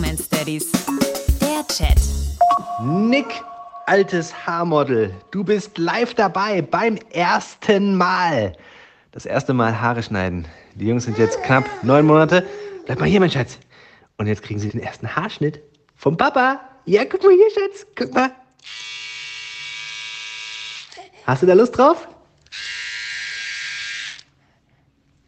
Bromance Daddies. Der Chat. Nick, altes Haarmodel, du bist live dabei beim ersten Mal. Das erste Mal Haare schneiden. Die Jungs sind jetzt knapp neun Monate. Bleib mal hier, mein Schatz. Und jetzt kriegen sie den ersten Haarschnitt vom Papa. Ja, guck mal hier, Schatz. Guck mal. Hast du da Lust drauf?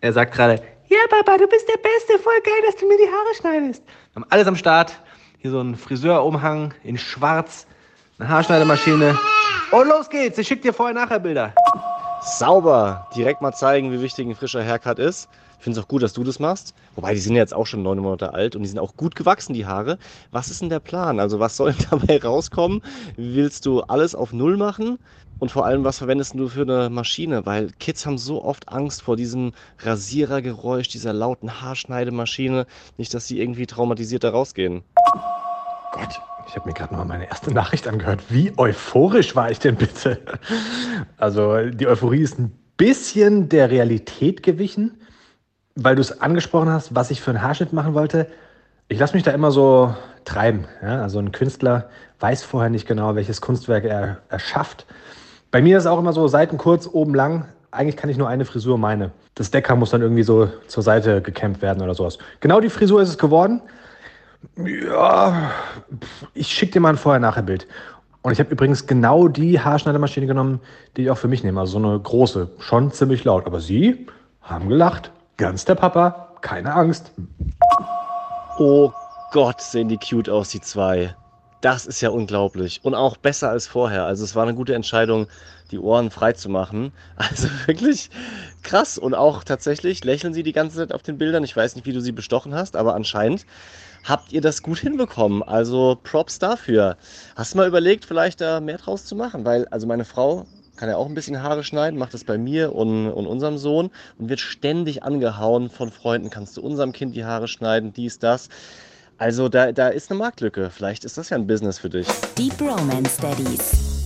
Er sagt gerade, ja, Papa, du bist der Beste. Voll geil, dass du mir die Haare schneidest. Wir haben alles am Start. Hier so ein Friseurumhang in schwarz, eine Haarschneidemaschine. Und los geht's. Ich schick dir vorher-nachher Bilder. Sauber. Direkt mal zeigen, wie wichtig ein frischer Haircut ist. Ich finde es auch gut, dass du das machst. Wobei, die sind jetzt auch schon neun Monate alt und die sind auch gut gewachsen, die Haare. Was ist denn der Plan? Also, was soll dabei rauskommen? Willst du alles auf Null machen? Und vor allem, was verwendest du für eine Maschine? Weil Kids haben so oft Angst vor diesem Rasierergeräusch, dieser lauten Haarschneidemaschine. Nicht, dass sie irgendwie traumatisiert da rausgehen. Gott, ich habe mir gerade mal meine erste Nachricht angehört. Wie euphorisch war ich denn bitte? Also die Euphorie ist ein bisschen der Realität gewichen, weil du es angesprochen hast, was ich für einen Haarschnitt machen wollte. Ich lasse mich da immer so treiben. Ja? Also ein Künstler weiß vorher nicht genau, welches Kunstwerk er erschafft. Bei mir ist es auch immer so, Seiten kurz, oben lang. Eigentlich kann ich nur eine Frisur meine. Das Decker muss dann irgendwie so zur Seite gekämmt werden oder sowas. Genau die Frisur ist es geworden. Ja, ich schicke dir mal ein Vorher-Nachher-Bild. Und ich habe übrigens genau die Haarschneidemaschine genommen, die ich auch für mich nehme. Also so eine große, schon ziemlich laut. Aber sie haben gelacht. Ganz der Papa, keine Angst. Oh Gott, sehen die cute aus, die zwei. Das ist ja unglaublich. Und auch besser als vorher. Also es war eine gute Entscheidung, die Ohren frei zu machen. Also wirklich krass. Und auch tatsächlich lächeln sie die ganze Zeit auf den Bildern. Ich weiß nicht, wie du sie bestochen hast, aber anscheinend habt ihr das gut hinbekommen. Also Props dafür. Hast du mal überlegt, vielleicht da mehr draus zu machen? Weil, also meine Frau kann ja auch ein bisschen Haare schneiden, macht das bei mir und, und unserem Sohn und wird ständig angehauen von Freunden. Kannst du unserem Kind die Haare schneiden, dies, das. Also da, da ist eine Marktlücke. Vielleicht ist das ja ein Business für dich. Die Bromance Daddies.